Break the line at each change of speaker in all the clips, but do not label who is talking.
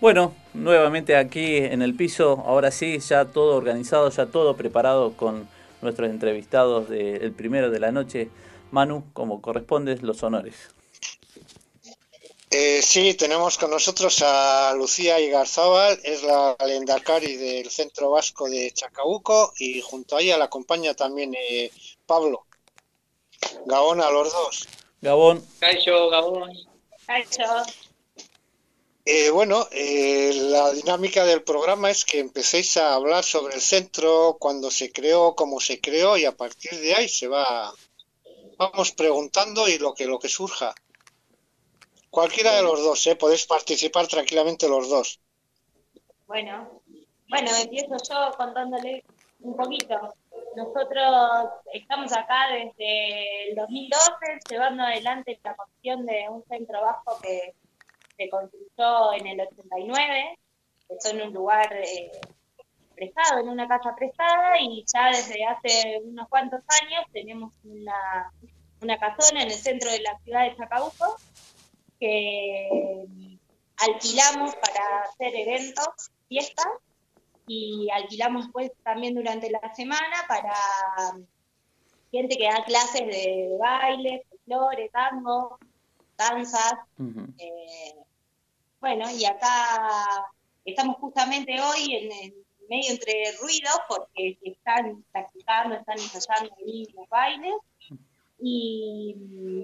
Bueno, nuevamente aquí en el piso, ahora sí, ya todo organizado, ya todo preparado con nuestros entrevistados del primero de la noche. Manu, como corresponde, los honores.
Eh, sí, tenemos con nosotros a Lucía Igarzábal, es la lendakari del Centro Vasco de Chacabuco y junto a ella la acompaña también eh, Pablo. Gabón a los dos.
Gabón.
Caixo, Gabón.
Caixo.
Eh, bueno, eh, la dinámica del programa es que empecéis a hablar sobre el centro, cuando se creó, cómo se creó y a partir de ahí se va, vamos preguntando y lo que lo que surja. Cualquiera de los dos, ¿eh? podéis participar tranquilamente los dos.
Bueno, bueno, empiezo yo contándole un poquito. Nosotros estamos acá desde el 2012 llevando adelante la construcción de un centro bajo que se construyó en el 89, eso en un lugar eh, prestado, en una casa prestada, y ya desde hace unos cuantos años tenemos una, una casona en el centro de la ciudad de Chacabuco que alquilamos para hacer eventos, fiestas, y alquilamos pues también durante la semana para gente que da clases de baile, folclore, tango, danzas. eh, bueno, y acá estamos justamente hoy en, medio entre ruidos porque están practicando, están ensayando ahí los bailes. Y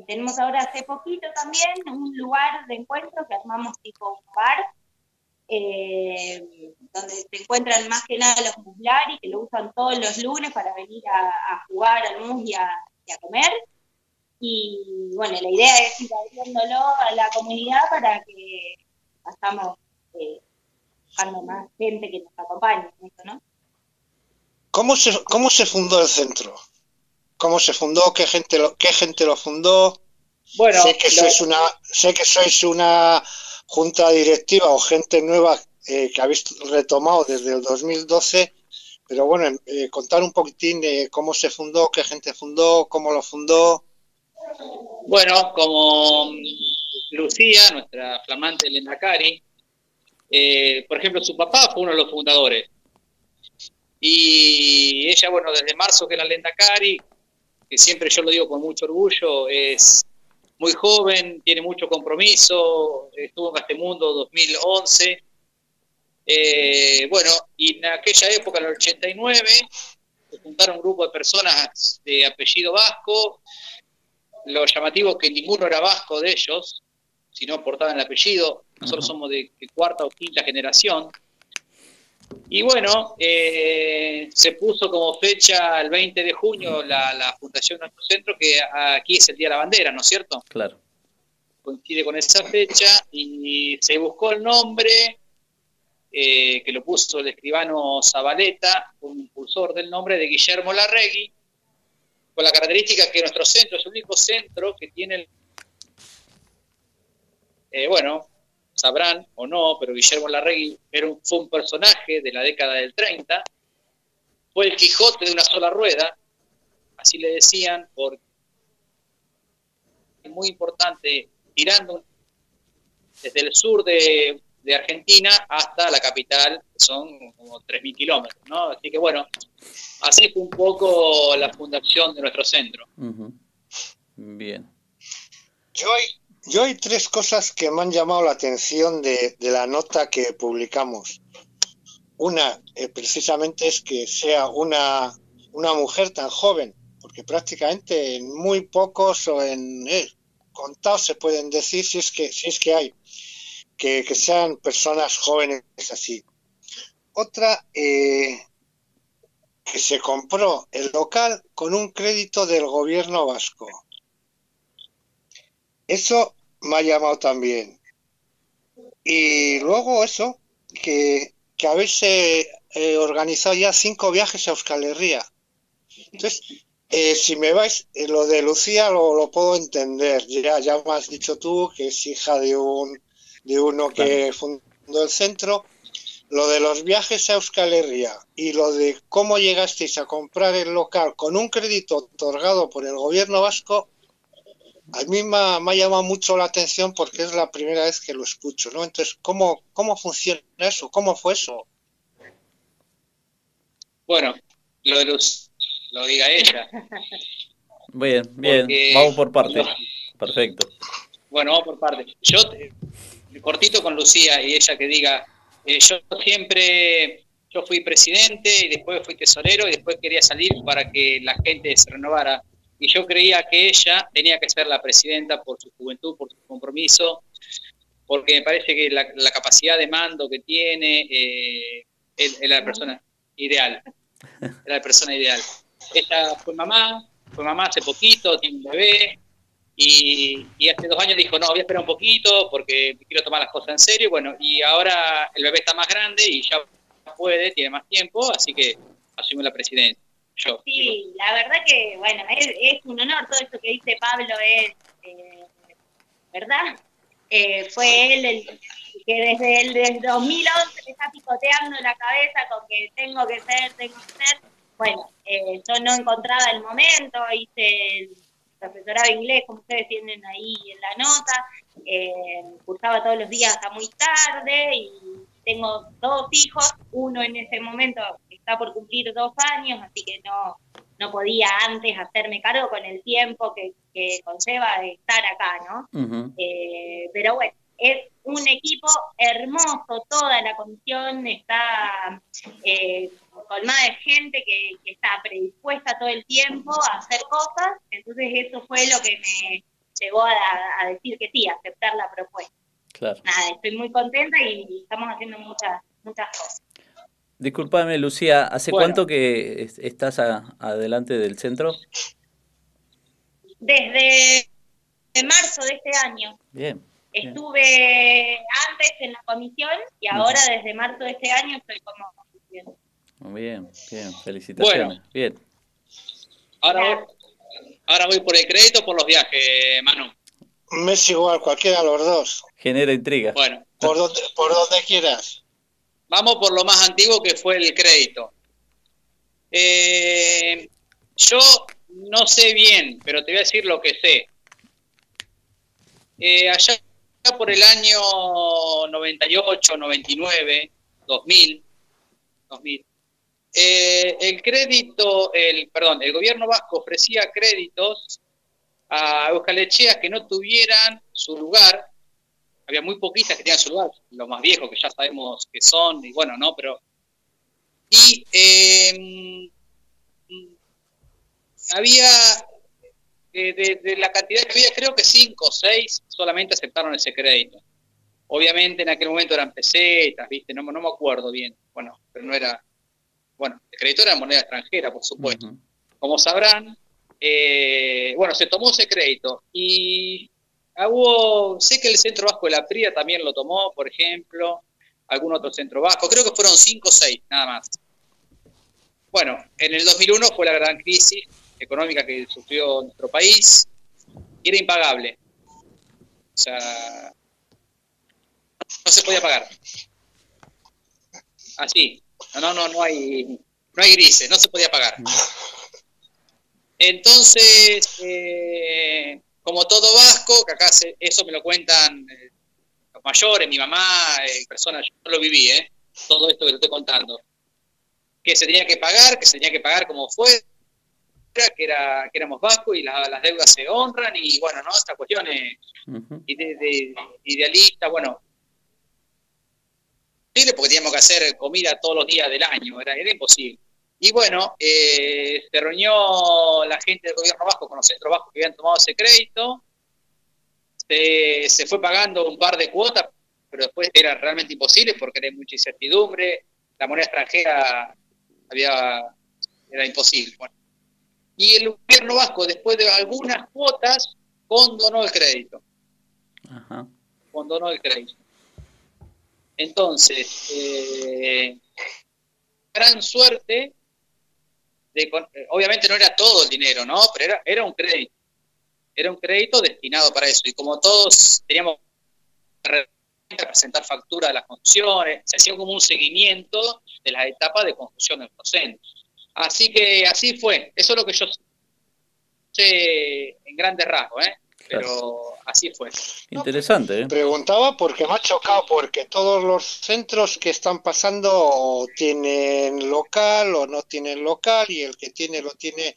tenemos ahora hace poquito también un lugar de encuentro que armamos tipo bar, eh, donde se encuentran más que nada los muslari, que lo usan todos los lunes para venir a, a jugar al mus y a, y a comer. Y bueno, la idea es ir abriéndolo a la comunidad para que estamos eh, buscando más gente que nos acompañe en esto, ¿no?
¿Cómo se, ¿Cómo se fundó el centro? ¿Cómo se fundó? ¿Qué gente lo, qué gente lo fundó?
Bueno,
sé que
lo-
sois una sé que sois una junta directiva o gente nueva eh, que habéis retomado desde el 2012, pero bueno, em- eh, contar un poquitín de cómo se fundó, qué gente fundó, cómo lo fundó.
Bueno, como Lucía, nuestra flamante Lendakari, eh, por ejemplo, su papá fue uno de los fundadores. Y ella, bueno, desde marzo que era Lendakari, que siempre yo lo digo con mucho orgullo, es muy joven, tiene mucho compromiso, estuvo en Castemundo 2011. Eh, bueno, y en aquella época, en el 89, se juntaron un grupo de personas de apellido vasco, lo llamativo que ninguno era vasco de ellos, sino portaban el apellido. Nosotros
Ajá.
somos de, de cuarta o quinta generación. Y bueno, eh, se puso como fecha el 20 de junio la, la fundación de nuestro centro, que aquí es el Día de la Bandera, ¿no es cierto?
Claro.
Coincide con esa fecha y se buscó el nombre eh, que lo puso el escribano Zabaleta, un impulsor del nombre de Guillermo Larregui, con la característica que nuestro centro es el único centro que tiene, el- eh, bueno, sabrán o no, pero Guillermo Larregui era un, fue un personaje de la década del 30, fue el Quijote de una sola rueda, así le decían, porque es muy importante, tirando desde el sur de, de Argentina hasta la capital, que son como 3.000 kilómetros, ¿no? Así que bueno, así fue un poco la fundación de nuestro centro.
Bien.
Yo yo hay tres cosas que me han llamado la atención de, la nota que publicamos. Una, eh, precisamente, es que sea una, una mujer tan joven, porque prácticamente en muy pocos o en eh, contados se pueden decir si es que, si es que hay, que, que sean personas jóvenes así. Otra, eh, que se compró el local con un crédito del gobierno vasco. Eso me ha llamado también. Y luego eso, que, que habéis eh, eh, organizado ya cinco viajes a Euskal Herria. Entonces, eh, si me vais, eh, lo de Lucía lo, lo puedo entender. Ya, ya me has dicho tú que es hija de un de uno que fundó el centro. Lo de los viajes a Euskal Herria y lo de cómo llegasteis a comprar el local con un crédito otorgado por el gobierno vasco, a mí me ha, llamado mucho la atención porque es la primera vez que lo escucho, ¿no? Entonces, ¿cómo, cómo funciona eso? ¿Cómo fue eso?
Bueno, lo de los, lo diga ella.
Bien, bien, vamos por parte. Perfecto.
Bueno, vamos por parte. Yo, eh, cortito con Lucía y ella que diga, eh, yo siempre, yo fui presidente y después fui tesorero y después quería salir para que la gente se renovara. Y yo creía que ella tenía que ser la presidenta por su juventud, por su compromiso, porque me parece que la, capacidad de mando que tiene eh, es, la persona ideal. Era la persona ideal. Ella fue mamá, fue mamá hace poquito, tiene un bebé, y, hace dos años dijo, no, voy a esperar un poquito porque quiero tomar las cosas en serio. Bueno, y ahora el bebé está más grande y ya puede, tiene más tiempo, así que asume la presidencia. Yo.
Sí, la verdad que, bueno, es, un honor todo esto que dice Pablo, es, eh, ¿verdad? Eh, fue él el que desde el desde 2011 me está picoteando la cabeza con que tengo que ser, tengo que ser. Bueno, eh, yo no encontraba el momento, hice el profesorado de inglés, como ustedes tienen ahí en la nota, eh, cursaba todos los días hasta muy tarde y tengo dos hijos, uno en ese momento está por cumplir dos años, así que no, no podía antes hacerme cargo con el tiempo que, que conlleva estar acá, ¿no? Eh, pero bueno, es un equipo hermoso, toda la comisión está eh, colmada de gente que, está predispuesta todo el tiempo a hacer cosas, entonces eso fue lo que me llegó a, decir que sí, a aceptar la propuesta. Claro. Nada, estoy muy contenta y estamos haciendo muchas, muchas cosas.
Disculpame, Lucía, ¿hace cuánto que estás adelante del centro?
Desde marzo de este año.
Bien.
Estuve antes en la comisión y ahora desde marzo de este año estoy como
Muy bien, bien, felicitaciones. bien.
Ahora, ahora voy por el crédito o por los viajes, Manu.
Me es igual, cualquiera de los dos.
Genera intriga.
Bueno.
Por donde, por donde quieras.
Vamos por lo más antiguo que fue el crédito. Eh, yo no sé bien, pero te voy a decir lo que sé. Eh, allá por el año 98, 99, 2000, 2000 el crédito, el, perdón, el gobierno vasco ofrecía créditos a Euskalechea que no tuvieran su lugar. Había muy poquitas que tenían su lugar, los más viejos que ya sabemos que son, y bueno, no, pero. Y eh, había de, la cantidad que había, creo que cinco o seis solamente aceptaron ese crédito. Obviamente en aquel momento eran pesetas, ¿viste? No, no me acuerdo bien. Bueno, pero no era. Bueno, el crédito era moneda extranjera, por supuesto. Como sabrán, eh, bueno, se tomó ese crédito y hubo, sé que el Centro Vasco de la Pría también lo tomó, por ejemplo, algún otro centro vasco, creo que fueron cinco o seis, nada más. Bueno, en el 2001 fue la gran crisis económica que sufrió nuestro país y era impagable. O sea, no se podía pagar. Así. No, no, no hay, no hay grises, no se podía pagar. Entonces, eh, como todo vasco, que acá eso me lo cuentan eh, los mayores, mi mamá, eh, personas, yo lo viví, ¿eh? todo esto que te estoy contando, que se tenía que pagar, que se tenía que pagar como fue, que, era, que éramos vascos y las deudas se honran y bueno, ¿no? Estas cuestiones de, idealistas, bueno, porque teníamos que hacer comida todos los días del año, era, era imposible. Y bueno, eh, se reunió la gente del gobierno vasco con los centros vascos que habían tomado ese crédito, se, se fue pagando un par de cuotas, pero después era realmente imposible porque era mucha incertidumbre, la moneda extranjera había era imposible. Bueno, y el gobierno vasco, después de algunas cuotas, condonó el crédito. Ajá. Condonó el crédito. Entonces, eh, gran suerte, de, obviamente no era todo el dinero, ¿no? Pero era, era un crédito. Era un crédito destinado para eso. Y como todos teníamos que presentar factura de las construcciones, se hacía como un seguimiento de las etapas de construcción del proceso. Así que así fue. Eso es lo que yo sé en grandes rasgos. ¿eh? Pero así fue.
Interesante. ¿eh?
Preguntaba porque me ha chocado, porque todos los centros que están pasando tienen local o no tienen local y el que tiene lo tiene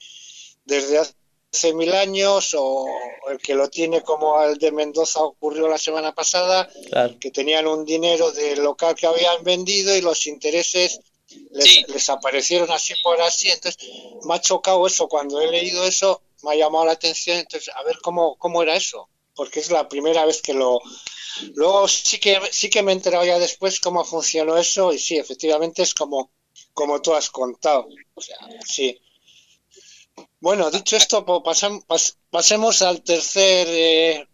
desde hace mil años o el que lo tiene como el de Mendoza ocurrió la semana pasada, que tenían un dinero del local que habían vendido y los intereses les, aparecieron así por así. Entonces me ha chocado eso cuando he leído eso, me ha llamado la atención. Entonces, a ver cómo, cómo era eso, porque es la primera vez que lo. Luego sí que, sí que me he enterado ya después cómo funcionó eso y sí, efectivamente es como, como tú has contado. O sea, sí. Bueno, dicho esto, pasemos al tercer eh,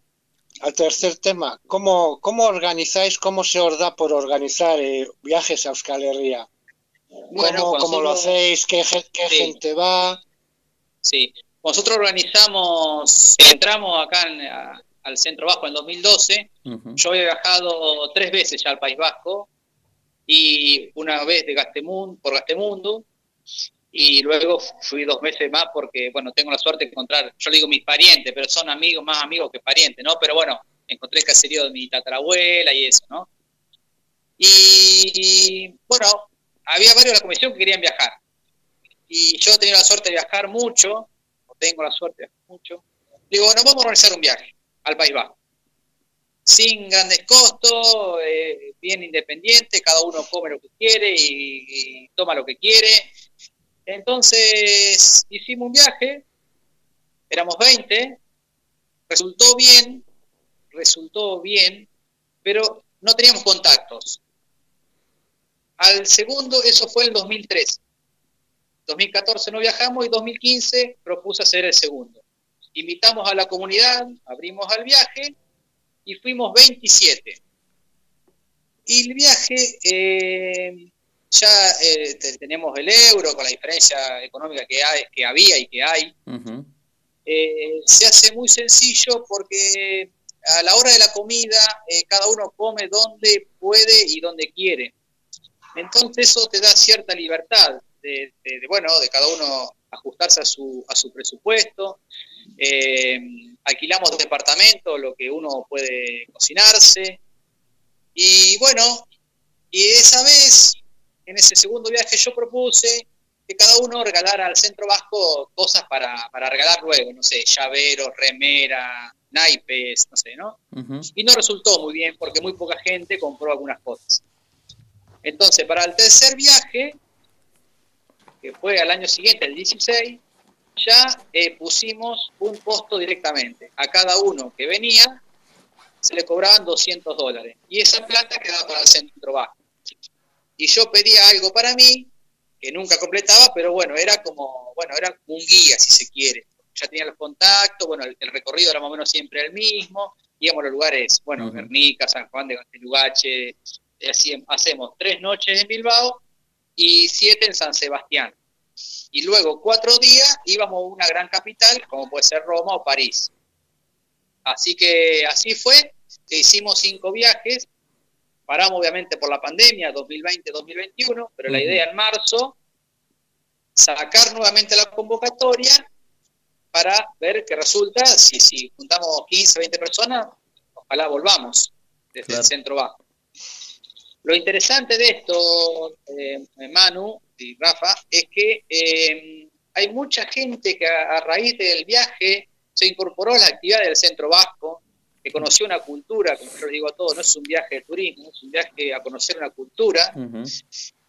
al tercer tema. ¿Cómo, ¿Cómo organizáis, cómo se os da por organizar eh, viajes a Euskal Herria? Bueno, ¿Cómo, lo hacéis? ¿Qué, gente va?
Sí, nosotros organizamos, entramos acá al Centro Vasco en 2012. Yo he viajado tres veces ya al País Vasco y una vez de Gastemundo, por Gastemundo y luego fui dos meses más porque, bueno, tengo la suerte de encontrar, yo le digo mis parientes, pero son amigos, más amigos que parientes, ¿no? Pero bueno, encontré el caserío de mi tatarabuela y eso, ¿no? Y, bueno, había varios de la comisión que querían viajar. Y yo tenía la suerte de viajar mucho, tengo la suerte mucho. Digo, bueno, vamos a organizar un viaje al País Vasco. Sin grandes costos, eh, bien independiente, cada uno come lo que quiere y toma lo que quiere entonces hicimos un viaje, éramos 20, resultó bien, resultó bien, pero no teníamos contactos. Al segundo, eso fue el 2013. 2014 no viajamos y 2015 propuse hacer el segundo. Invitamos a la comunidad, abrimos al viaje y fuimos 27. Y el viaje eh, ya eh, tenemos el euro con la diferencia económica que, hay, que había y que hay. Eh, se hace muy sencillo porque a la hora de la comida cada uno come donde puede y donde quiere. Entonces eso te da cierta libertad de, bueno, de cada uno ajustarse a su, a su presupuesto. alquilamos departamento, lo que uno puede cocinarse. Y bueno, y esa vez en ese segundo viaje yo propuse que cada uno regalara al centro vasco cosas para, regalar luego, no sé, llaveros, remera, naipes, no sé, ¿no? Y no resultó muy bien porque muy poca gente compró algunas cosas. Entonces, para el tercer viaje, que fue al año siguiente, el 16, ya eh, pusimos un costo directamente. A cada uno que venía se le cobraban 200 dólares. Y esa plata quedaba para el centro vasco y yo pedía algo para mí, que nunca completaba, pero bueno, era como, bueno, era un guía, si se quiere. Ya tenía los contactos, bueno, el, recorrido era más o menos siempre el mismo, íbamos a los lugares, bueno, uh San Juan de Castelugache, así, hacemos tres noches en Bilbao y siete en San Sebastián. Y luego cuatro días íbamos a una gran capital, como puede ser Roma o París. Así que así fue, que hicimos cinco viajes, Paramos obviamente por la pandemia 2020-2021, pero la idea en marzo, sacar nuevamente la convocatoria para ver qué resulta. Si, si juntamos 15, 20 personas, ojalá volvamos desde el centro bajo. Lo interesante de esto, eh, Manu y Rafa, es que eh, hay mucha gente que a, raíz del viaje se incorporó a la actividad del centro vasco, que conoció una cultura, como yo les digo a todos, no es un viaje de turismo, es un viaje a conocer una cultura.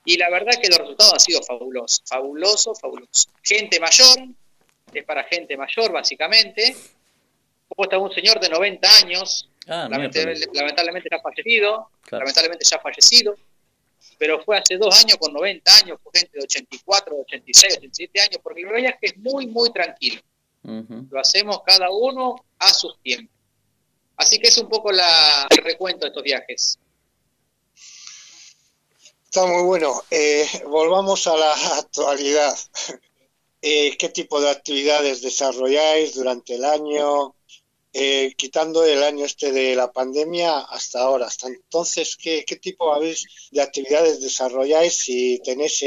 Y la verdad que los resultados han sido fabulosos, fabuloso, fabuloso. Gente mayor, es para gente mayor básicamente. Como está un señor de 90 años, ah, lamentablemente, ya fallecido, lamentablemente ya fallecido, pero fue hace dos años con 90 años, fue gente de 84, 86, 87 años, porque el viaje es muy, muy tranquilo. Lo hacemos cada uno a sus tiempos. Así que es un poco la, el recuento de estos viajes.
Está muy bueno. Eh, volvamos a la actualidad. Eh, ¿Qué tipo de actividades desarrolláis durante el año? Eh, quitando el año este de la pandemia hasta ahora. Hasta entonces, ¿qué, qué tipo de actividades desarrolláis? Si tenéis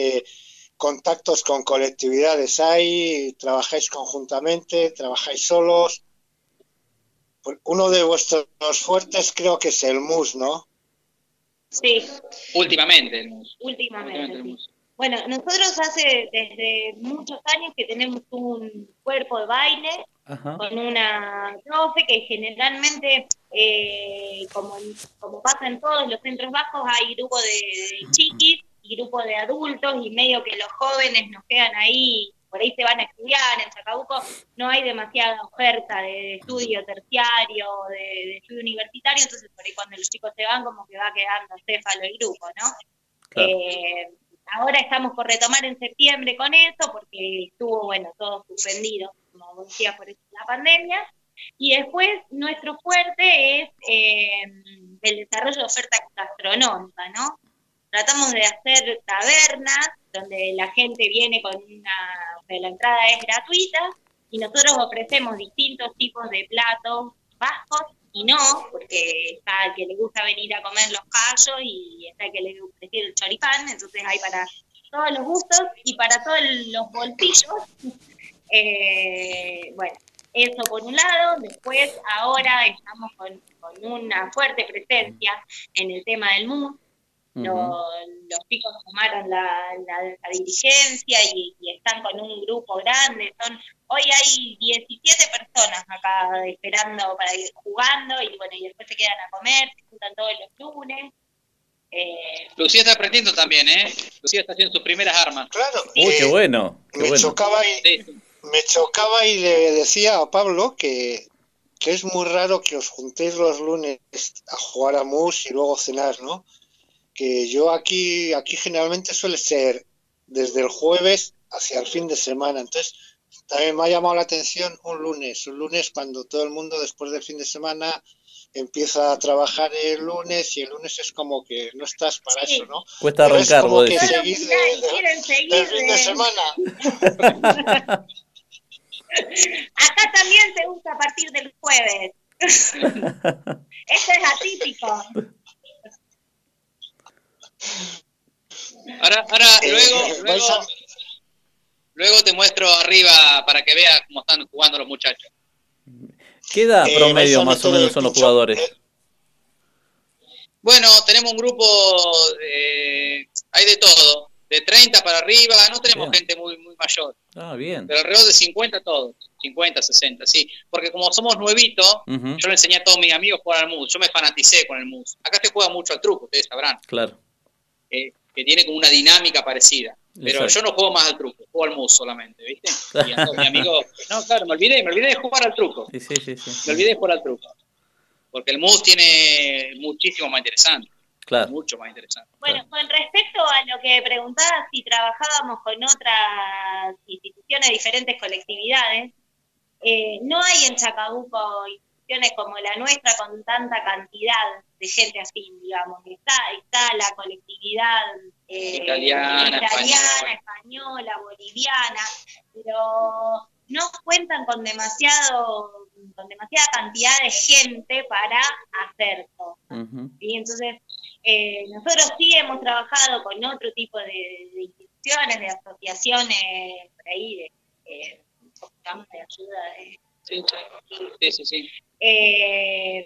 contactos con colectividades, ¿hay? ¿Trabajáis conjuntamente? ¿Trabajáis solos? uno de vuestros fuertes creo que es el mus, ¿no?
Sí.
Últimamente. El
mus. Últimamente, sí. Bueno, nosotros hace desde muchos años que tenemos un cuerpo de baile con una profe que generalmente, eh, como, como pasa en todos los centros bajos, hay grupo de, chiquis y grupo de adultos y medio que los jóvenes nos quedan ahí, por ahí se van a estudiar, en Chacabuco. No hay demasiada oferta de estudio terciario, de, estudio universitario, entonces por ahí cuando los chicos se van como que va quedando céfalo el grupo, ¿no? Eh, ahora estamos por retomar en septiembre con eso porque estuvo, bueno, todo suspendido como decía, por la pandemia. Y después nuestro fuerte es eh, el desarrollo de oferta gastronómica, ¿no? Tratamos de hacer tabernas donde la gente viene con una, la entrada es gratuita y nosotros ofrecemos distintos tipos de platos vascos y no, porque está el que le gusta venir a comer los callos y está el que le prefiere el choripán, entonces hay para todos los gustos y para todos los bolsillos eh, bueno, eso por un lado. Después, ahora estamos con, una fuerte presencia en el tema del MUS. los, chicos tomaron la, dirigencia y, están con un grupo grande. Son Hoy hay 17 personas acá esperando para ir jugando y bueno, y después se quedan a comer, se juntan todos los lunes.
Eh, Lucía está aprendiendo también, ¿eh? Lucía está haciendo sus primeras armas.
Claro.
Uy, qué bueno. Qué
me
bueno.
chocaba me chocaba y le decía a Pablo que, es muy raro que os juntéis los lunes a jugar a mus y luego cenar, ¿no? Que yo aquí, aquí generalmente suele ser desde el jueves hacia el fin de semana. Entonces, también me ha llamado la atención un lunes, un lunes cuando todo el mundo después del fin de semana empieza a trabajar el lunes y el lunes es como que no estás para eso, ¿no?
Cuesta arrancar,
como que seguís de, fin de semana.
Acá también se usa a partir del jueves. Eso es atípico.
Ahora, ahora eh, luego, luego, luego te muestro arriba para que veas cómo están jugando los muchachos.
¿Qué edad eh, promedio más o menos son los jugadores?
Bueno, tenemos un grupo, de, hay de todo de 30 para arriba, no tenemos gente muy muy mayor.
Ah, bien.
Pero alrededor de 50 todos, 50, 60, sí. Porque como somos nuevitos, yo le enseñé a todos mis amigos a jugar al mus, yo me fanaticé con el mus. Acá se juega mucho al truco, ustedes sabrán.
Claro.
Eh, que tiene como una dinámica parecida. Pero yo no juego más al truco, juego al mus solamente, ¿viste? Y a todos mis amigos, no, claro, me olvidé, me olvidé de jugar al truco.
Sí, sí, sí, sí.
Me olvidé de jugar al truco. Porque el mus tiene muchísimo más interesante.
Claro.
Mucho más interesante.
Bueno, con respecto a lo que preguntabas si trabajábamos con otras instituciones, diferentes colectividades, eh, no hay en Chacabuco instituciones como la nuestra con tanta cantidad de gente así, digamos. Está, está la colectividad
eh, italiana,
española, boliviana, pero no cuentan con demasiado con demasiada cantidad de gente para hacer cosas. Y entonces eh, nosotros sí hemos trabajado con otro tipo de, instituciones, de asociaciones, por ahí, de, eh, de ayuda.
sí, sí, sí.
Eh,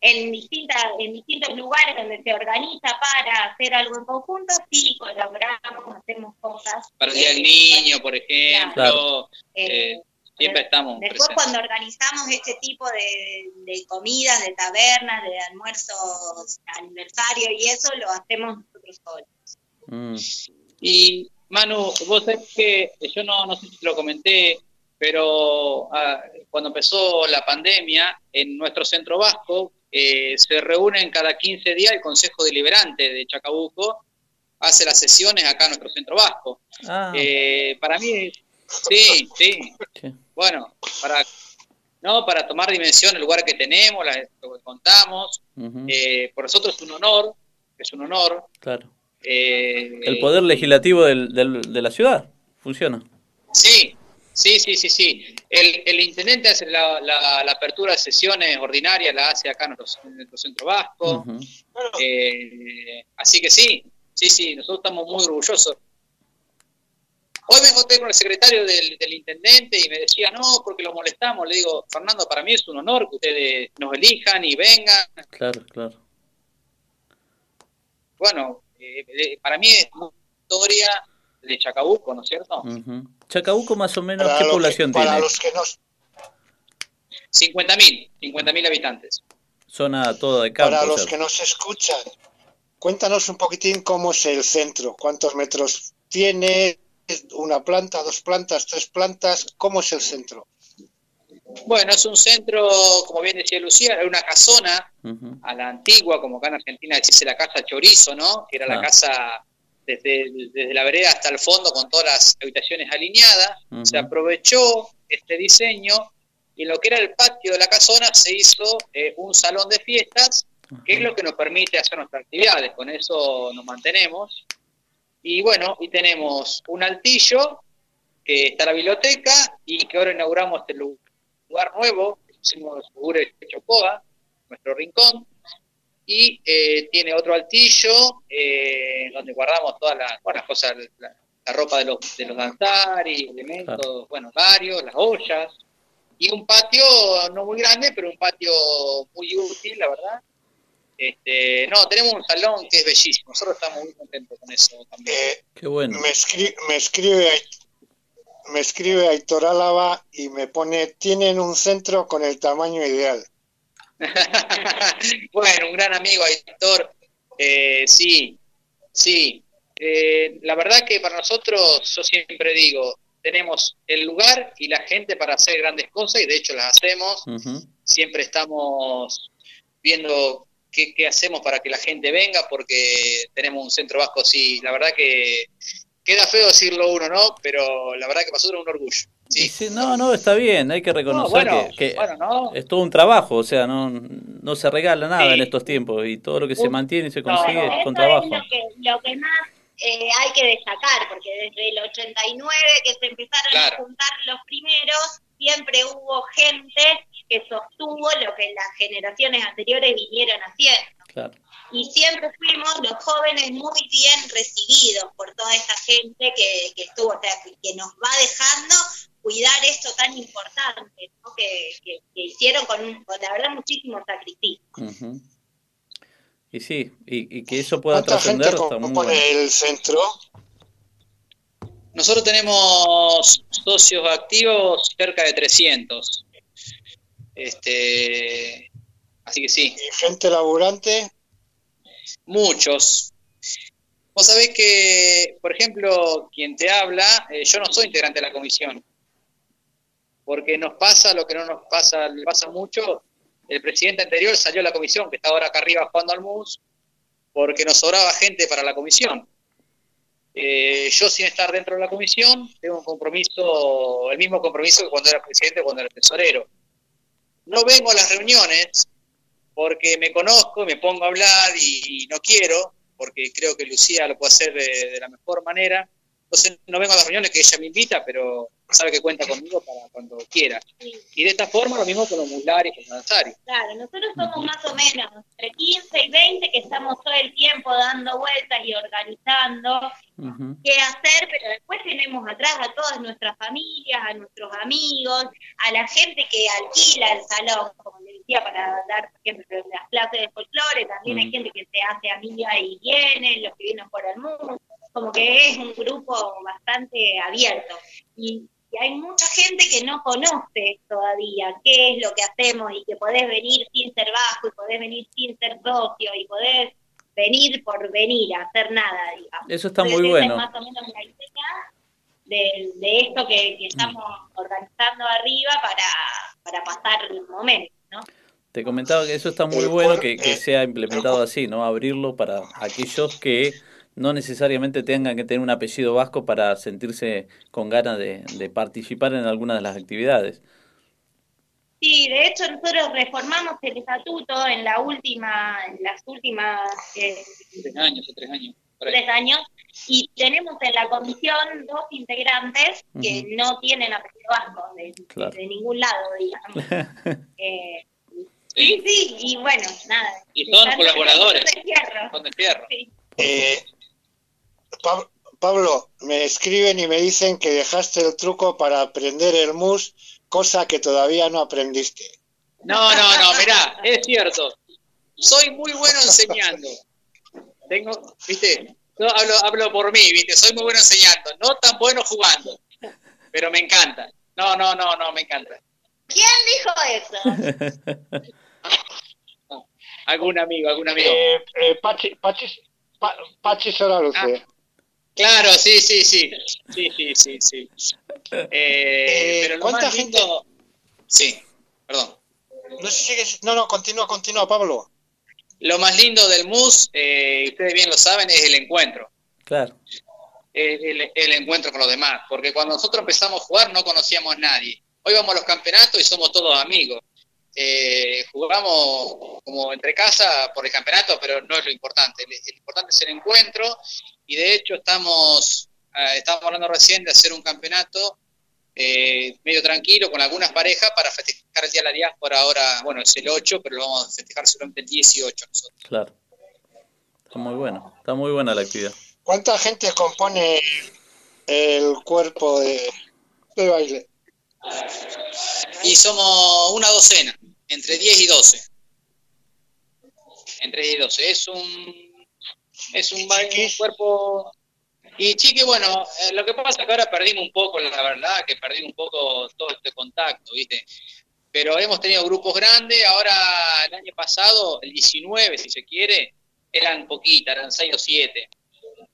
en, distintas, en distintos lugares donde se organiza para hacer algo en conjunto, sí colaboramos, hacemos cosas.
Para el Día del Niño, por ejemplo. Eh, Siempre estamos.
Después cuando organizamos este tipo de, comidas, de tabernas, de almuerzos, aniversario y eso, lo hacemos nosotros solos.
Mm. Y Manu, vos sabés que yo no, no sé si te lo comenté, pero ah, cuando empezó la pandemia, en nuestro centro vasco eh, se reúnen cada 15 días el Consejo Deliberante de Chacabuco, hace las sesiones acá en nuestro centro vasco. Ah. Eh, para mí, sí, sí. Bueno, para no para tomar dimensión el lugar que tenemos, lo que contamos. Eh, por nosotros es un honor, es un honor.
Claro. Eh, el poder legislativo del, de la ciudad funciona.
Sí, sí, sí, sí, sí. El, el intendente hace la, la, apertura de sesiones ordinarias, la hace acá en nuestro, centro vasco. Eh, así que sí, sí, sí, nosotros estamos muy orgullosos Hoy me encontré con el secretario del, del, intendente y me decía, no, porque lo molestamos. Le digo, Fernando, para mí es un honor que ustedes nos elijan y vengan.
Claro, claro.
Bueno, eh, para mí es una historia de Chacabuco, ¿no es cierto?
Chacabuco más o menos, ¿qué población tiene?
Para los que nos...
50.000, 50.000 habitantes.
Zona toda de campo.
Para los que nos escuchan, cuéntanos un poquitín cómo es el centro, cuántos metros tiene, una planta, dos plantas, tres plantas, ¿cómo es el centro?
Bueno, es un centro, como bien decía Lucía, es una casona a la antigua, como acá en Argentina dice la casa chorizo, ¿no? Que era la ah. casa desde, desde, la vereda hasta el fondo con todas las habitaciones alineadas. Se aprovechó este diseño y en lo que era el patio de la casona se hizo eh, un salón de fiestas, que es lo que nos permite hacer nuestras actividades. Con eso nos mantenemos. Y bueno, y tenemos un altillo, que está la biblioteca, y que ahora inauguramos este lugar nuevo, que hicimos de Chocoa, nuestro rincón, y eh, tiene otro altillo eh, donde guardamos todas las, cosas, la, ropa de los, de los danzari, elementos, bueno, varios, las ollas, y un patio no muy grande, pero un patio muy útil, la verdad, este, no, tenemos un salón que es bellísimo. Nosotros estamos muy contentos con eso también. Eh,
Qué bueno.
Me, me escribe me escribe Aitor Álava y me pone, tienen un centro con el tamaño ideal.
bueno, un gran amigo Aitor. Eh, sí, sí. Eh, la verdad que para nosotros, yo siempre digo, tenemos el lugar y la gente para hacer grandes cosas y de hecho las hacemos. Siempre estamos viendo qué, hacemos para que la gente venga, porque tenemos un centro vasco, sí, la verdad que queda feo decirlo uno, ¿no? Pero la verdad que pasó nosotros un orgullo. Sí.
no, no, está bien, hay que reconocer que, es todo un trabajo, o sea, no, no se regala nada en estos tiempos y todo lo que se mantiene y se consigue es con trabajo.
lo, que, lo que más eh, hay que destacar, porque desde el 89 que se empezaron a juntar los primeros, siempre hubo gente que sostuvo lo que las generaciones anteriores vinieron haciendo. Y siempre fuimos los jóvenes muy bien recibidos por toda esta gente que, estuvo, o sea, que, nos va dejando cuidar esto tan importante, que, hicieron con, la verdad, muchísimo sacrificio.
Y sí, y, que eso pueda trascender
está muy el centro?
Nosotros tenemos socios activos cerca de 300. Este, así que sí.
¿Y gente laburante?
Muchos. Vos sabés que, por ejemplo, quien te habla, eh, yo no soy integrante de la comisión. Porque nos pasa lo que no nos pasa, le pasa mucho. El presidente anterior salió a la comisión, que está ahora acá arriba jugando al MUS, porque nos sobraba gente para la comisión. Eh, yo sin estar dentro de la comisión tengo un compromiso, el mismo compromiso que cuando era presidente, cuando era tesorero no vengo a las reuniones porque me conozco, me pongo a hablar y, no quiero, porque creo que Lucía lo puede hacer de, la mejor manera. Entonces no vengo a las reuniones que ella me invita, pero sabe que cuenta conmigo para cuando quiera. Y de esta forma lo mismo con los musulares y con los
Claro, nosotros somos más o menos entre 15 y 20 que estamos todo el tiempo dando vueltas y organizando qué hacer, pero después tenemos atrás a todas nuestras familias, a nuestros amigos, a la gente que alquila el salón, como le decía, para dar, por ejemplo, las clases de folclore, también hay gente que se hace amiga y viene, los que vienen por el mundo, como que es un grupo bastante abierto. Y y hay mucha gente que no conoce todavía qué es lo que hacemos y que podés venir sin ser bajo y podés venir sin ser socio y podés venir por venir a hacer nada, digamos.
Eso está muy bueno.
Es más o menos la idea de, de esto que, estamos organizando arriba para, para pasar el momento, ¿no?
Te comentaba que eso está muy bueno que, que sea implementado así, ¿no? Abrirlo para aquellos que no necesariamente tengan que tener un apellido vasco para sentirse con ganas de, participar en alguna de las actividades.
Sí, de hecho nosotros reformamos el estatuto en la última, en las últimas
eh, tres años, tres años,
tres años, y tenemos en la comisión dos integrantes que no tienen apellido vasco de, ningún lado, digamos. eh, sí. sí, y bueno, nada.
Y son colaboradores. Son de fierro.
Eh, Pablo, me escriben y me dicen que dejaste el truco para aprender el mus, cosa que todavía no aprendiste.
No, no, no, mirá, es cierto. Soy muy bueno enseñando. Tengo, viste, yo hablo, hablo por mí, viste, soy muy bueno enseñando, no tan bueno jugando, pero me encanta. No, no, no, no, me encanta.
¿Quién dijo eso?
algún amigo, algún amigo.
Eh, eh, Pachi, Pachi, Pa- Pachi Solaruce.
Ah. Claro, sí, sí, sí. Sí, sí, sí, sí. Eh,
Eh,
pero lo
¿cuánta
más lindo... Sí, perdón.
No sé si sigues- No, no, continúa, continúa, Pablo.
Lo más lindo del MUS, eh, ustedes bien lo saben, es el encuentro.
Claro,
el, el encuentro con los demás. Porque cuando nosotros empezamos a jugar no conocíamos a nadie. Hoy vamos a los campeonatos y somos todos amigos. Eh, jugamos como entre casa por el campeonato, pero no es lo importante. Lo importante es el encuentro y de hecho estamos, eh, estamos hablando recién de hacer un campeonato eh, medio tranquilo con algunas parejas para festejar el Día de la Diáspora. Ahora, bueno, es el 8, pero lo vamos a festejar seguramente el 18 nosotros.
claro. Está muy bueno, está muy buena la actividad.
¿Cuánta gente compone el cuerpo de, de baile?
Y somos una docena, entre 10 y 12. Entre 10 y 12. Es un, es un, un cuerpo... Y chiqui, bueno, eh, lo que pasa es que ahora perdimos un poco, la verdad, que perdimos un poco todo este contacto, ¿viste? Pero hemos tenido grupos grandes, ahora el año pasado, el 19, si se quiere, eran poquitas, eran 6 o 7.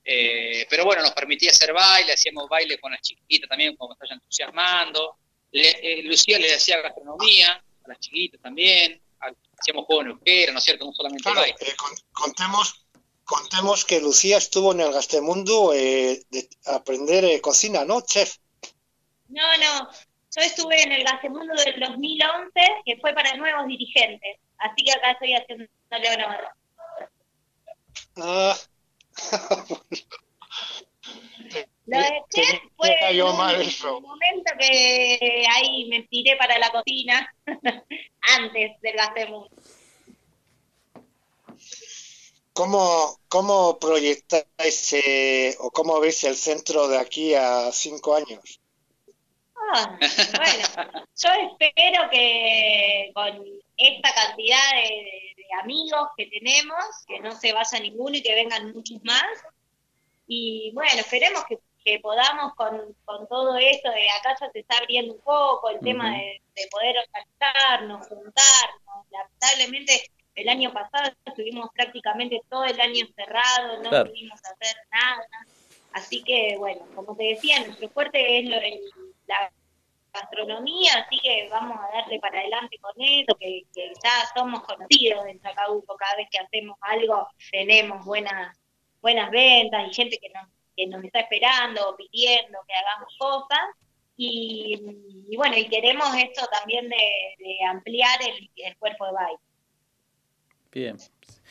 Eh, pero bueno, nos permitía hacer baile, hacíamos baile con las chiquitas también, como se entusiasmando. Le- eh, Lucía le hacía gastronomía a las chiquitas también, ha- hacíamos juegos en euskera, ¿no es cierto? No solamente
Claro,
baile.
con- contemos, contemos que Lucía estuvo en el Gastemundo eh, de aprender eh, cocina, ¿no, chef?
No, no. Yo estuve en el Gasemundo del 2011, que fue para nuevos dirigentes. Así que acá estoy haciendo honor.
Ah.
Lo de chef fue en un
mal eso.
momento que ahí me tiré para la cocina antes del Gasemundo.
¿Cómo, cómo proyectáis eh, o cómo veis el centro de aquí a cinco años?
Ah, bueno, yo espero que con esta cantidad de, amigos que tenemos, que no se vaya ninguno y que vengan muchos más. Y bueno, esperemos que, que podamos con, con todo esto de acá ya se está abriendo un poco el tema de, de poder organizarnos, juntarnos. Lamentablemente el año pasado estuvimos prácticamente todo el año cerrados, no
Claro.
pudimos hacer nada. Así que, bueno, como te decía, nuestro fuerte es lo- el- la gastronomía, así que vamos a darle para adelante con eso, que, que ya somos conocidos en Chacabuco, cada vez que hacemos algo tenemos buenas buenas ventas y gente que nos, que nos está esperando o pidiendo que hagamos cosas. Y, y bueno, y queremos esto también de, de ampliar el, el cuerpo de baile.
Bien.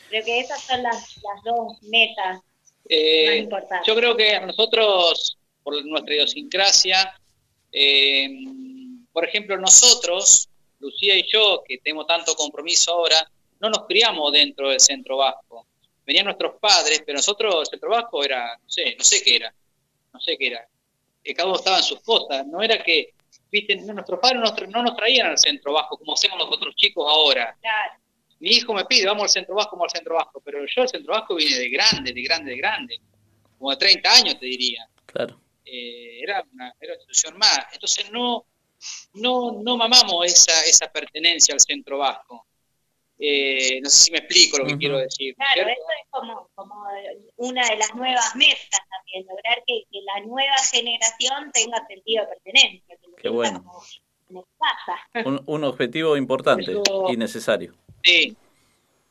Creo que esas son las, las dos metas más
Eh,
importantes.
yo creo que a nosotros, por nuestra idiosincrasia, eh, por ejemplo, nosotros, Lucía y yo, que tenemos tanto compromiso ahora, no nos criamos dentro del centro vasco. Venían nuestros padres, pero nosotros, el centro vasco era, no sé, no sé qué era, no sé qué era. Que cada uno estaba en sus cosas, no era que, viste, no, nuestros padres no nos, tra- no nos traían al centro vasco como hacemos los otros chicos ahora.
Claro.
Mi hijo me pide, vamos al centro vasco, vamos al centro vasco, pero yo al centro vasco vine de grande, de grande, de grande, como de 30 años te diría.
Claro.
Eh, era, una, era una institución más. Entonces no, no, no mamamos esa, esa pertenencia al centro vasco. Eh, no sé si me explico lo que quiero decir.
Claro,
¿cierto?
eso es como, como una de las nuevas metas también, lograr que, que la nueva generación tenga sentido de pertenencia. Que lo
Qué bueno.
como en el casa.
Un, un objetivo importante
Eso-
y necesario.
Sí,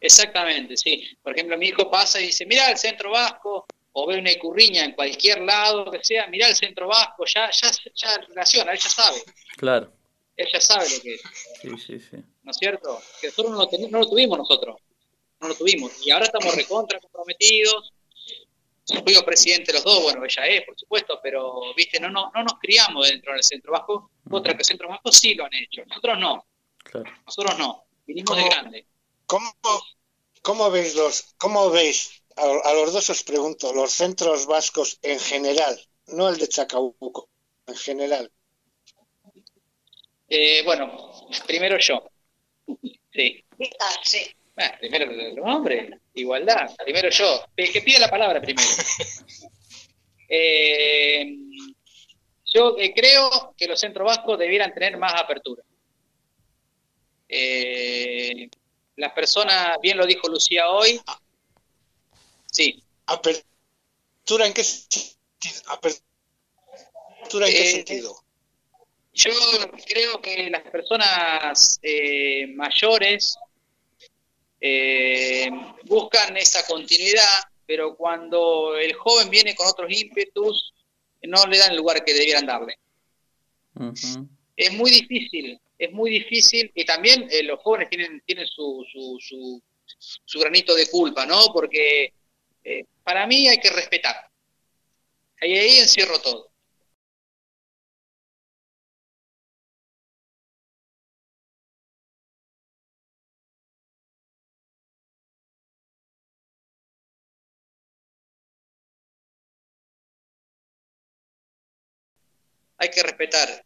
exactamente, sí. Por ejemplo, mi hijo pasa y dice, mira el centro vasco, o ve una curriña en cualquier lado que sea, mira el centro vasco, ya, ya, ya relaciona, él ya sabe,
Claro.
él ya sabe lo que es.
Sí, sí, sí.
¿no es cierto? Que nosotros no lo, teni- no lo tuvimos nosotros, no lo tuvimos. Y ahora estamos recontra comprometidos. Fuimos presidente los dos, bueno, ella es, por supuesto, pero, viste, no, no, no nos criamos dentro del centro vasco, otra que el centro vasco sí lo han hecho, nosotros no,
Claro.
nosotros no, vinimos de
¿Cómo?
grande.
¿Cómo, cómo veis los, cómo veis a, los dos os pregunto, los centros vascos en general, no el de Chacabuco, en general.
Eh, bueno, primero yo. Sí.
Ah, sí.
Bueno, primero el hombre, igualdad. Primero yo. Que pida la palabra primero. Eh, yo eh, creo que los centros vascos debieran tener más apertura. Las personas, bien lo dijo Lucía hoy, Sí.
¿Apertura en qué sentido? ¿Apertura en qué eh, sentido?
Yo creo que las personas eh, mayores eh, buscan esa continuidad, pero cuando el joven viene con otros ímpetus, no le dan el lugar que debieran darle. Es muy difícil, es muy difícil, y también los jóvenes tienen, tienen su, su, su, granito de culpa, ¿no? Porque eh, para mí hay que respetar. Y ahí encierro todo. Hay que respetar.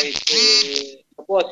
Ay, eh, no puedo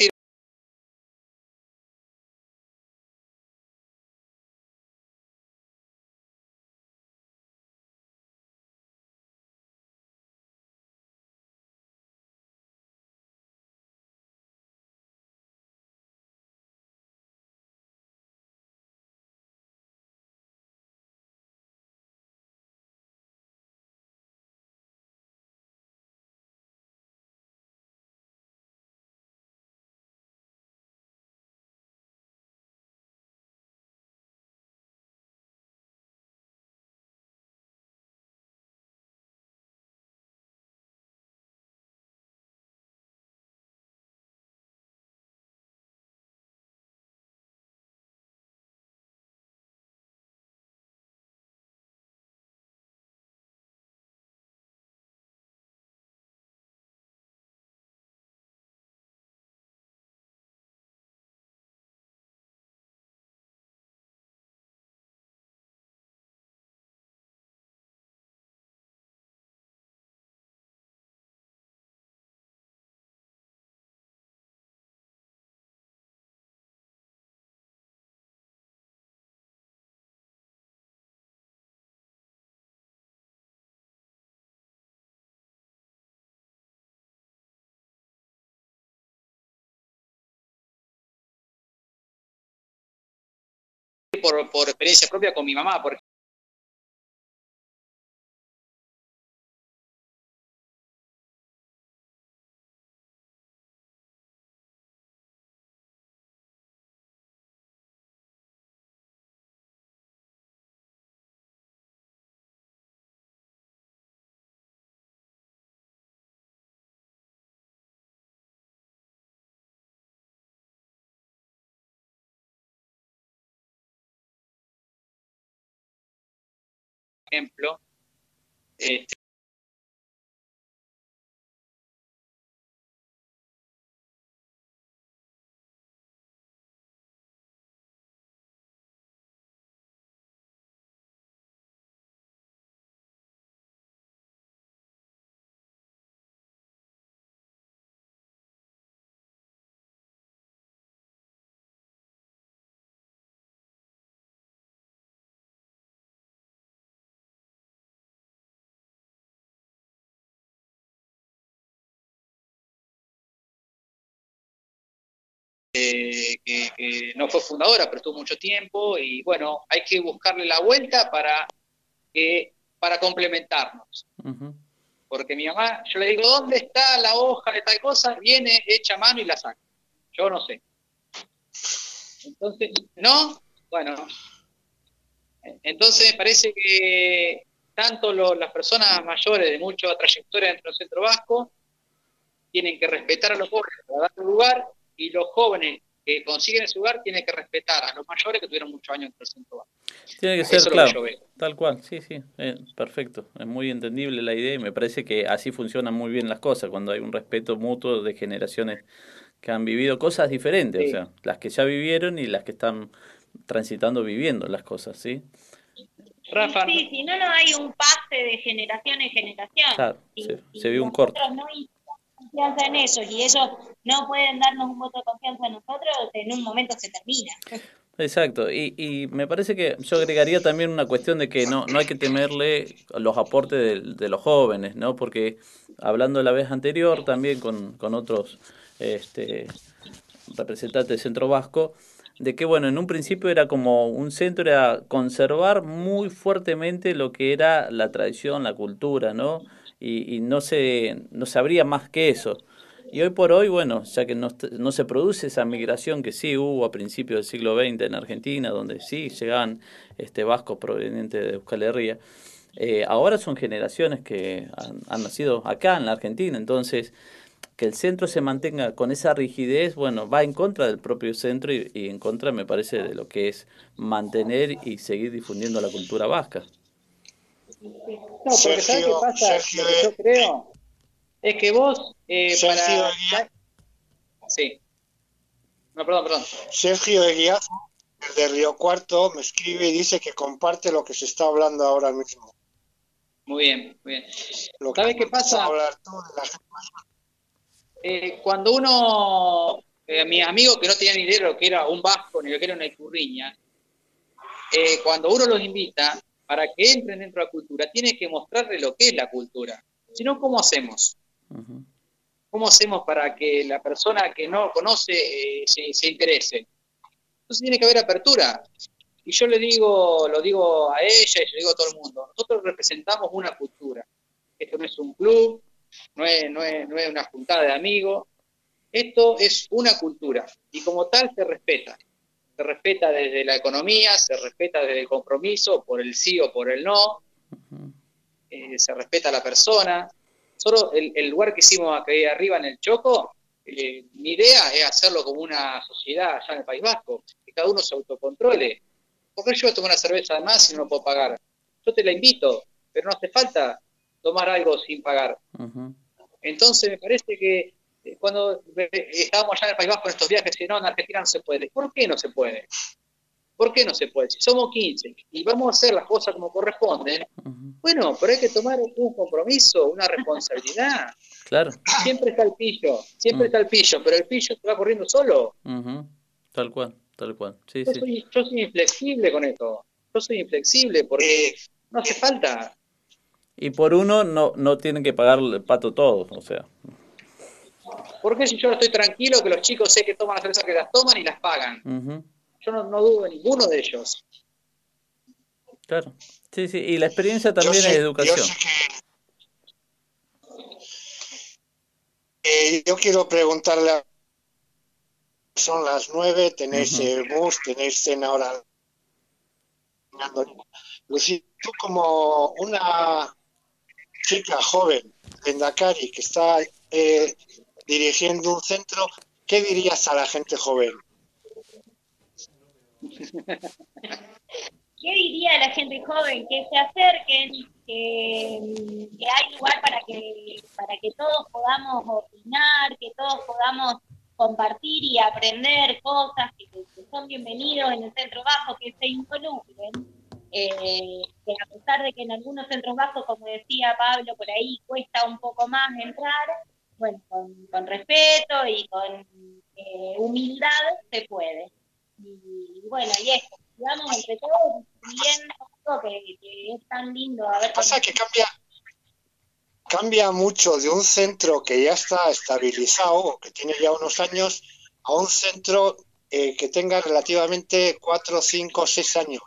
por, por experiencia propia con mi mamá, por ejemplo, este, que, no fue fundadora, pero estuvo mucho tiempo y bueno, hay que buscarle la vuelta para, que, para complementarnos. Porque mi mamá, yo le digo, ¿dónde está la hoja de tal cosa? Viene, echa mano y la saca. Yo no sé. Entonces, ¿no? Bueno, entonces me parece que tanto las personas mayores de mucha trayectoria dentro del centro vasco tienen que respetar a los jóvenes para dar lugar y los jóvenes que consiguen ese lugar tienen que respetar a los mayores que tuvieron muchos años en el centro
Tiene que ser claro, tal cual, sí, sí, eh, perfecto, es muy entendible la idea y me parece que así funcionan muy bien las cosas, cuando hay un respeto mutuo de generaciones que han vivido cosas diferentes, o sea, las que ya vivieron y las que están transitando viviendo las cosas, ¿sí?
Rafa. Sí, si no, no hay un pase de generación en generación.
Claro, se, ve un corte.
no confianza en ellos y ellos no pueden darnos un voto de confianza a nosotros, en un momento se termina.
Exacto, y, y me parece que yo agregaría también una cuestión de que no, no hay que temerle los aportes de, los jóvenes, ¿no? Porque hablando la vez anterior también con, con otros este, representantes del Centro Vasco, de que bueno, en un principio era como un centro, era conservar muy fuertemente lo que era la tradición, la cultura, ¿no? Y, y no, se, no se abría más que eso. Y hoy por hoy, bueno, ya que no, no, se produce esa migración que sí hubo a principios del siglo XX en Argentina, donde sí llegaban este, vascos provenientes de Euskal Herria, eh, ahora son generaciones que han, nacido acá en la Argentina, entonces que el centro se mantenga con esa rigidez, bueno, va en contra del propio centro y, en contra, me parece, de lo que es mantener y seguir difundiendo la cultura vasca.
No, porque ¿sabes qué pasa? yo creo es que vos, eh, para... Sí. No, perdón, perdón.
Sergio Eguiazo, el de Río Cuarto, me escribe y dice que comparte lo que se está hablando ahora mismo.
Muy bien, muy bien. ¿Sabes qué pasa? Eh, cuando uno, eh, mi amigo que no tenía ni idea de lo que era un vasco ni lo que era una icurriña, eh, cuando uno los invita para que entren dentro de la cultura, tiene que mostrarle lo que es la cultura. Si no, ¿cómo hacemos? ¿Cómo hacemos para que la persona que no conoce eh, se, interese? Entonces tiene que haber apertura. Y yo le digo, lo digo a ella y le digo a todo el mundo, nosotros representamos una cultura. Esto no es un club, no es, no es, no es una juntada de amigos, esto es una cultura y como tal se respeta. Se respeta desde la economía, se respeta desde el compromiso por el sí o por el no, eh, se respeta a la persona, nosotros, el, lugar que hicimos aquí arriba en el Choco, eh, mi idea es hacerlo como una sociedad allá en el País Vasco, que cada uno se autocontrole. ¿Por qué yo voy a tomar una cerveza además si no lo puedo pagar? Yo te la invito, pero no hace falta tomar algo sin pagar. Entonces me parece que cuando eh, estábamos allá en el País Vasco en estos viajes, si no, en Argentina no se puede. ¿Por qué no se puede? ¿Por qué no se puede? Si somos 15 y vamos a hacer las cosas como corresponden, bueno, pero hay que tomar un compromiso, una responsabilidad.
Claro.
Siempre está el pillo, siempre mm. está el pillo, pero el pillo se va corriendo solo.
Tal cual, tal cual. Sí,
yo, Soy, yo soy inflexible con esto. Yo soy inflexible porque no hace falta.
Y por uno no, no tienen que pagar el pato todos, o sea.
Porque si yo estoy tranquilo que los chicos sé que toman las cervezas que las toman y las pagan? Yo no, dudo de ninguno de ellos.
Claro. Sí, sí. Y la experiencia también es educación.
Eh, yo, quiero preguntarle son las nueve, tenéis el bus, tenéis cena ahora. Lucía, tú como una chica joven de Dakari que está eh, dirigiendo un centro, ¿qué dirías a la gente joven?
¿Qué diría la gente joven? Que se acerquen, que, hay lugar para que, para que todos podamos opinar, que todos podamos compartir y aprender cosas que, son bienvenidos en el centro bajo, que se involucren. Eh, que a pesar de que en algunos centros bajos, como decía Pablo, por ahí cuesta un poco más entrar, bueno, con, respeto y con eh, humildad se puede. Y, bueno, y eso, digamos, entre todos, bien que, que es tan lindo. A ver
pasa que cambia, cambia mucho de un centro que ya está estabilizado que tiene ya unos años a un centro eh, que tenga relativamente cuatro, cinco, seis años.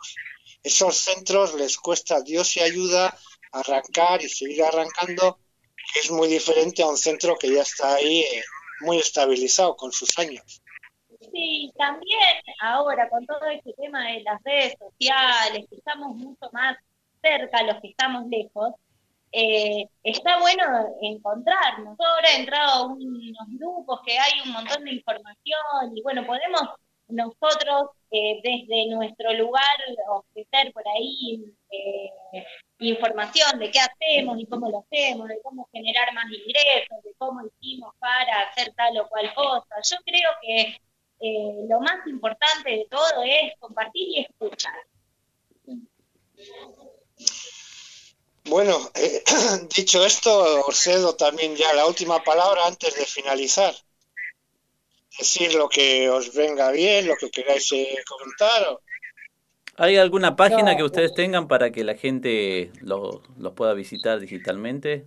Esos centros les cuesta Dios y ayuda arrancar y seguir arrancando, es muy diferente a un centro que ya está ahí eh, muy estabilizado con sus años.
Sí, también ahora con todo este tema de las redes sociales, que estamos mucho más cerca los que estamos lejos, eh, está bueno encontrarnos. Ahora he entrado a unos grupos que hay un montón de información y bueno, podemos nosotros eh, desde nuestro lugar ofrecer por ahí eh, información de qué hacemos y cómo lo hacemos, de cómo generar más ingresos, de cómo hicimos para hacer tal o cual cosa. Yo creo que eh, lo más importante de todo es compartir y escuchar.
Bueno, eh, dicho esto, os cedo también ya la última palabra antes de finalizar. Decir lo que os venga bien, lo que queráis eh, comentar.
¿Hay alguna página que ustedes tengan para que la gente los pueda visitar digitalmente?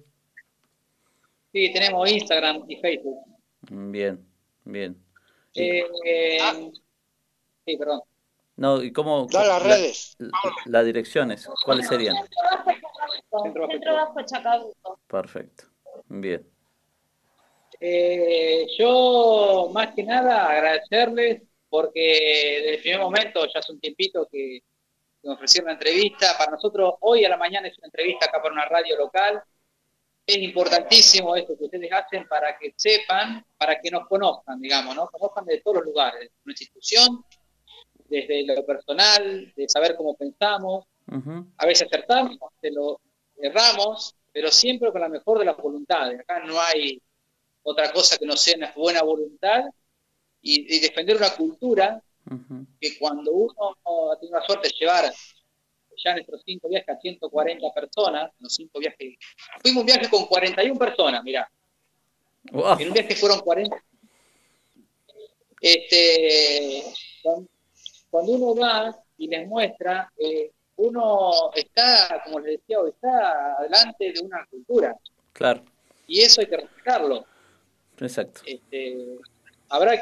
Sí, tenemos Instagram y Facebook.
Bien, bien.
Eh, sí, perdón.
No, ¿y cómo?
las redes.
las direcciones, ¿cuáles serían?
Centro Bajo Chacabuco.
Perfecto, bien.
Eh, yo, más que nada, agradecerles porque desde el primer momento, ya hace un tiempito que, me ofrecieron una entrevista, para nosotros hoy a la mañana es una entrevista acá para una radio local, es importantísimo esto que ustedes hacen para que sepan, para que nos conozcan, digamos, ¿no? Conozcan de todos los lugares, de una institución, desde lo personal, de saber cómo pensamos, a veces acertamos, a lo erramos, pero siempre con la mejor de las voluntades. Acá no hay otra cosa que no sea una buena voluntad y, defender una cultura que cuando uno ha tenido la suerte de llevar ya en nuestros cinco viajes a 140 personas, los cinco viajes, fuimos un viaje con 41 personas, mirá. En un viaje fueron 40. Este, cuando, uno va y les muestra, eh, uno está, como les decía hoy, está delante de una cultura.
Claro.
Y eso hay que respetarlo.
Exacto.
Este, habrá quien